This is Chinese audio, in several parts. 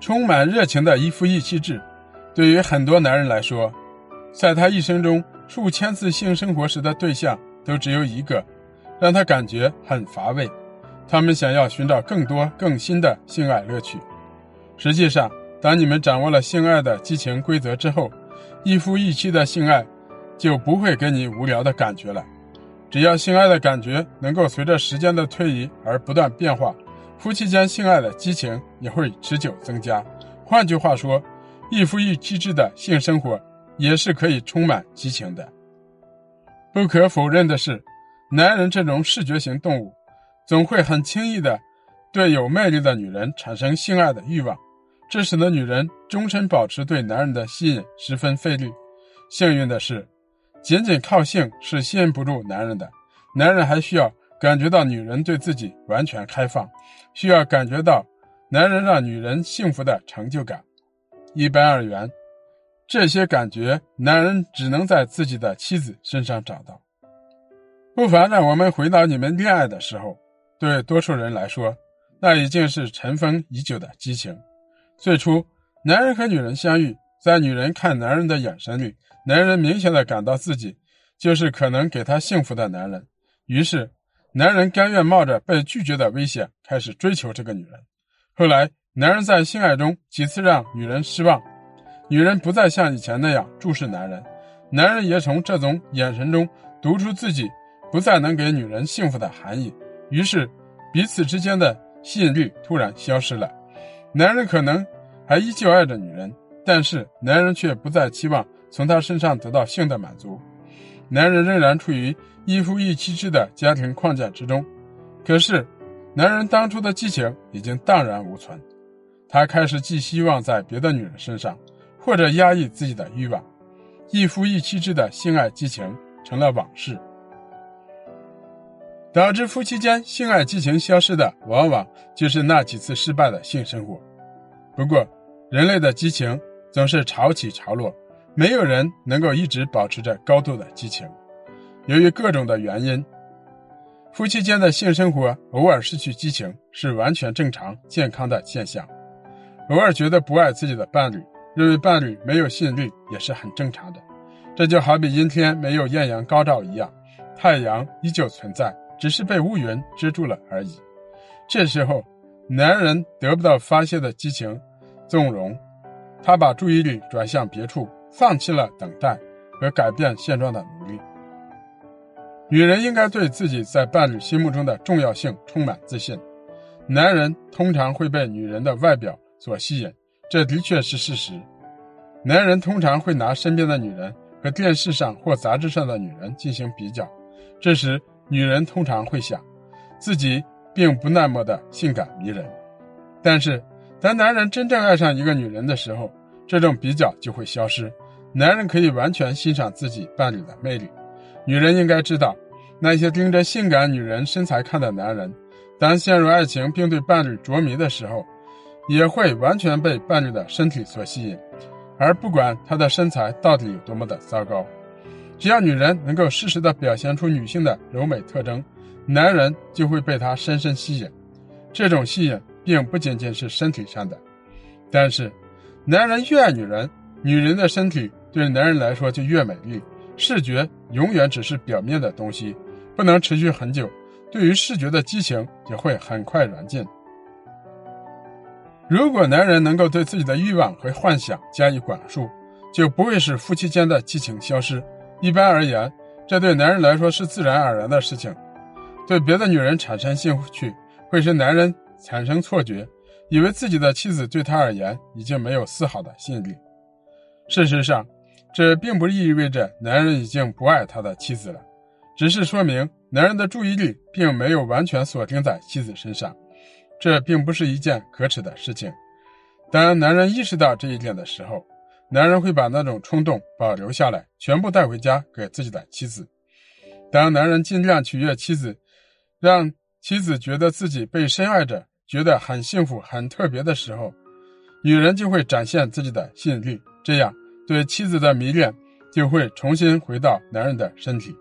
充满热情的一夫一妻制，对于很多男人来说，在他一生中数千次性生活时的对象都只有一个，让他感觉很乏味。他们想要寻找更多更新的性爱乐趣。实际上，当你们掌握了性爱的激情规则之后，一夫一妻的性爱就不会给你无聊的感觉了。只要性爱的感觉能够随着时间的推移而不断变化，夫妻间性爱的激情也会持久增加。换句话说，一夫一妻制的性生活也是可以充满激情的。不可否认的是，男人这种视觉型动物，总会很轻易的对有魅力的女人产生性爱的欲望，这使得女人终身保持对男人的吸引十分费力。幸运的是。仅仅靠性是吸引不住男人的，男人还需要感觉到女人对自己完全开放，需要感觉到男人让女人幸福的成就感。一般而言，这些感觉男人只能在自己的妻子身上找到。不妨让我们回到你们恋爱的时候，对多数人来说，那已经是尘封已久的激情。最初，男人和女人相遇，在女人看男人的眼神里。男人明显的感到自己就是可能给他幸福的男人，于是男人甘愿冒着被拒绝的危险开始追求这个女人。后来，男人在性爱中几次让女人失望，女人不再像以前那样注视男人，男人也从这种眼神中读出自己不再能给女人幸福的含义，于是彼此之间的吸引力突然消失了。男人可能还依旧爱着女人，但是男人却不再期望。从他身上得到性的满足，男人仍然处于一夫一妻制的家庭框架之中。可是，男人当初的激情已经荡然无存，他开始寄希望在别的女人身上，或者压抑自己的欲望。一夫一妻制的性爱激情成了往事，导致夫妻间性爱激情消失的，往往就是那几次失败的性生活。不过，人类的激情总是潮起潮落。没有人能够一直保持着高度的激情，由于各种的原因，夫妻间的性生活偶尔失去激情是完全正常健康的现象。偶尔觉得不爱自己的伴侣，认为伴侣没有吸引力也是很正常的。这就好比阴天没有艳阳高照一样，太阳依旧存在，只是被乌云遮住了而已。这时候，男人得不到发泄的激情，纵容，他把注意力转向别处。放弃了等待和改变现状的努力。女人应该对自己在伴侣心目中的重要性充满自信。男人通常会被女人的外表所吸引，这的确是事实。男人通常会拿身边的女人和电视上或杂志上的女人进行比较，这时女人通常会想，自己并不那么的性感迷人。但是，当男人真正爱上一个女人的时候，这种比较就会消失，男人可以完全欣赏自己伴侣的魅力。女人应该知道，那些盯着性感女人身材看的男人，当陷入爱情并对伴侣着迷的时候，也会完全被伴侣的身体所吸引，而不管他的身材到底有多么的糟糕。只要女人能够适时的表现出女性的柔美特征，男人就会被她深深吸引。这种吸引并不仅仅是身体上的，但是。男人越爱女人，女人的身体对男人来说就越美丽。视觉永远只是表面的东西，不能持续很久。对于视觉的激情也会很快燃尽。如果男人能够对自己的欲望和幻想加以管束，就不会使夫妻间的激情消失。一般而言，这对男人来说是自然而然的事情。对别的女人产生兴趣，会使男人产生错觉。以为自己的妻子对他而言已经没有丝毫的吸引力。事实上，这并不意味着男人已经不爱他的妻子了，只是说明男人的注意力并没有完全锁定在妻子身上。这并不是一件可耻的事情。当男人意识到这一点的时候，男人会把那种冲动保留下来，全部带回家给自己的妻子。当男人尽量取悦妻子，让妻子觉得自己被深爱着。觉得很幸福、很特别的时候，女人就会展现自己的吸引力，这样对妻子的迷恋就会重新回到男人的身体。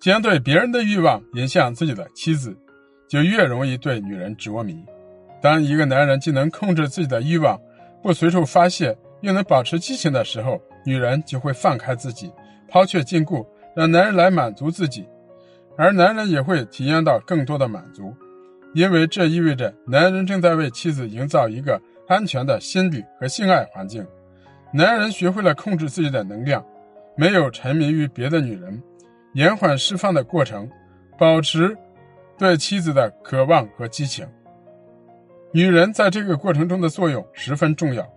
将对别人的欲望引向自己的妻子，就越容易对女人着迷。当一个男人既能控制自己的欲望，不随处发泄，又能保持激情的时候，女人就会放开自己，抛却禁锢，让男人来满足自己，而男人也会体验到更多的满足，因为这意味着男人正在为妻子营造一个安全的心理和性爱环境。男人学会了控制自己的能量，没有沉迷于别的女人，延缓释放的过程，保持对妻子的渴望和激情。女人在这个过程中的作用十分重要。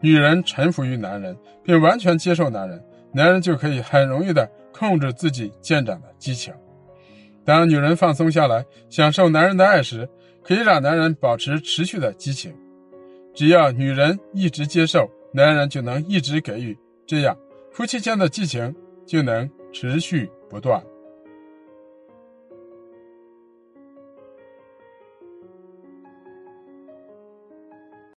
女人臣服于男人，并完全接受男人，男人就可以很容易的控制自己渐长的激情。当女人放松下来，享受男人的爱时，可以让男人保持持续的激情。只要女人一直接受，男人就能一直给予，这样夫妻间的激情就能持续不断。